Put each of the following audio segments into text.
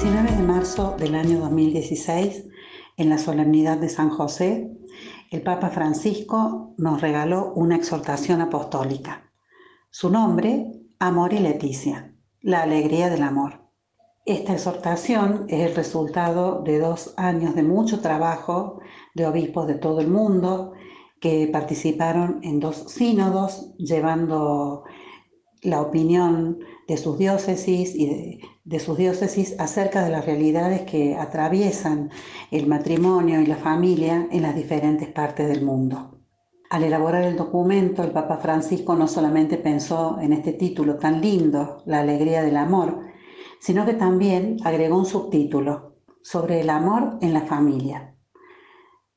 19 de marzo del año 2016, en la solemnidad de San José, el Papa Francisco nos regaló una exhortación apostólica. Su nombre, Amor y Leticia, la alegría del amor. Esta exhortación es el resultado de dos años de mucho trabajo de obispos de todo el mundo que participaron en dos sínodos llevando la opinión de sus diócesis y de, sus diócesis acerca de las realidades que atraviesan el matrimonio y la familia en las diferentes partes del mundo. Al elaborar el documento, el Papa Francisco no solamente pensó en este título tan lindo, La alegría del amor, sino que también agregó un subtítulo sobre el amor en la familia.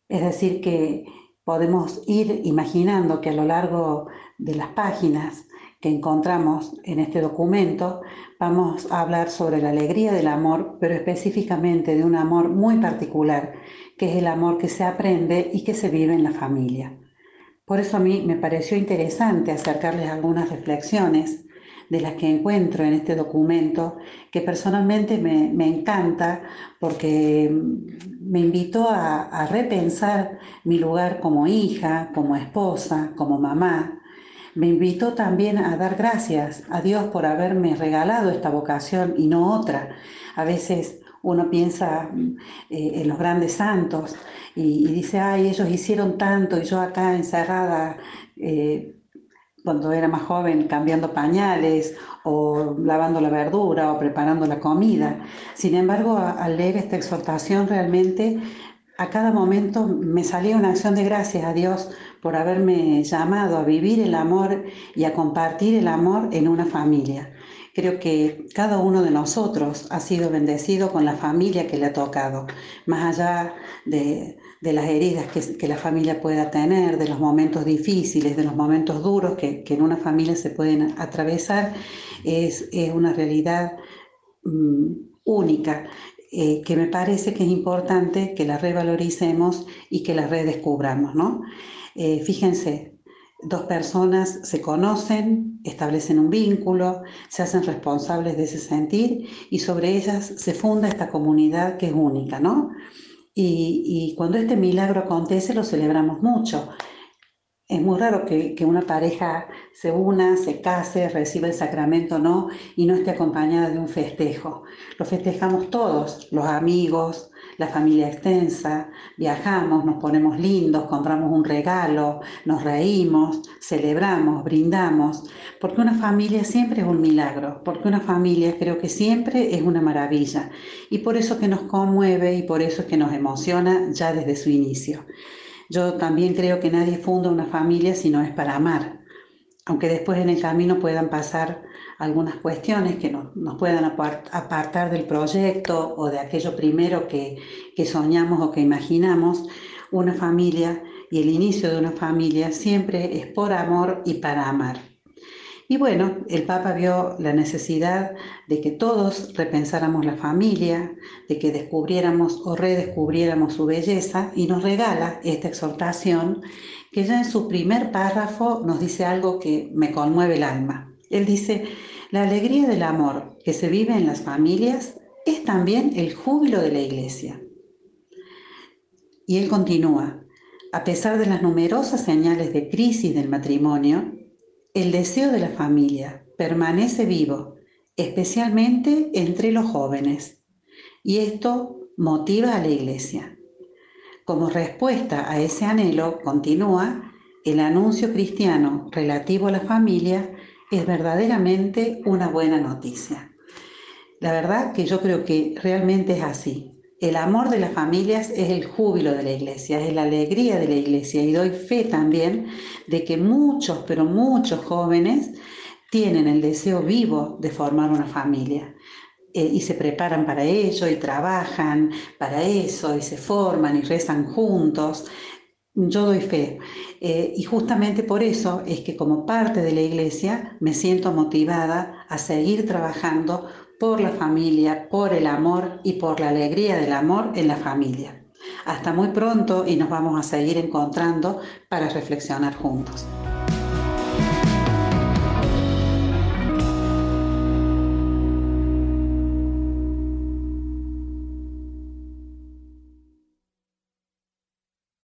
Es decir, que podemos ir imaginando que a lo largo de las páginas que encontramos en este documento, vamos a hablar sobre la alegría del amor, pero específicamente de un amor muy particular, que es el amor que se aprende y que se vive en la familia. Por eso a mí me pareció interesante acercarles algunas reflexiones de las que encuentro en este documento, que personalmente me, encanta porque me invitó a, a repensar mi lugar como hija, como esposa, como mamá, me invitó también a dar gracias a Dios por haberme regalado esta vocación y no otra. A veces uno piensa eh, en los grandes santos y, dice, ay, ellos hicieron tanto y yo acá encerrada. Eh, cuando era más joven cambiando pañales o lavando la verdura o preparando la comida. Sin embargo, al leer esta exhortación realmente a cada momento me salía una acción de gracias a Dios por haberme llamado a vivir el amor y a compartir el amor en una familia. Creo que cada uno de nosotros ha sido bendecido con la familia que le ha tocado, más allá de, las heridas que, la familia pueda tener, de los momentos difíciles, de los momentos duros que, en una familia se pueden atravesar, es, una realidad mm, única eh, que me parece que es importante que la revaloricemos y que la redescubramos, ¿no? Eh, fíjense, dos personas se conocen, establecen un vínculo, se hacen responsables de ese sentir y sobre ellas se funda esta comunidad que es única, ¿no? Y, y cuando este milagro acontece lo celebramos mucho. Es muy raro que, una pareja se una, se case, reciba el sacramento no y no esté acompañada de un festejo. Lo festejamos todos, los amigos, la familia extensa, viajamos, nos ponemos lindos, compramos un regalo, nos reímos, celebramos, brindamos, porque una familia siempre es un milagro, porque una familia creo que siempre es una maravilla y por eso que nos conmueve y por eso es que nos emociona ya desde su inicio. Yo también creo que nadie funda una familia si no es para amar, aunque después en el camino puedan pasar algunas cuestiones que nos, puedan apartar del proyecto o de aquello primero que, que soñamos o que imaginamos, una familia y el inicio de una familia siempre es por amor y para amar. Y bueno, el Papa vio la necesidad de que todos repensáramos la familia, de que descubriéramos o redescubriéramos su belleza y nos regala esta exhortación que ya en su primer párrafo nos dice algo que me conmueve el alma. Él dice, la alegría del amor que se vive en las familias es también el júbilo de la iglesia. Y él continúa, a pesar de las numerosas señales de crisis del matrimonio, el deseo de la familia permanece vivo, especialmente entre los jóvenes, y esto motiva a la Iglesia. Como respuesta a ese anhelo, continúa, el anuncio cristiano relativo a la familia es verdaderamente una buena noticia. La verdad que yo creo que realmente es así. El amor de las familias es el júbilo de la iglesia, es la alegría de la iglesia y doy fe también de que muchos, pero muchos jóvenes tienen el deseo vivo de formar una familia. Eh, y se preparan para ello y trabajan para eso y se forman y rezan juntos. Yo doy fe. Eh, y justamente por eso es que como parte de la iglesia me siento motivada a seguir trabajando por la familia, por el amor y por la alegría del amor en la familia. Hasta muy pronto y nos vamos a seguir encontrando para reflexionar juntos.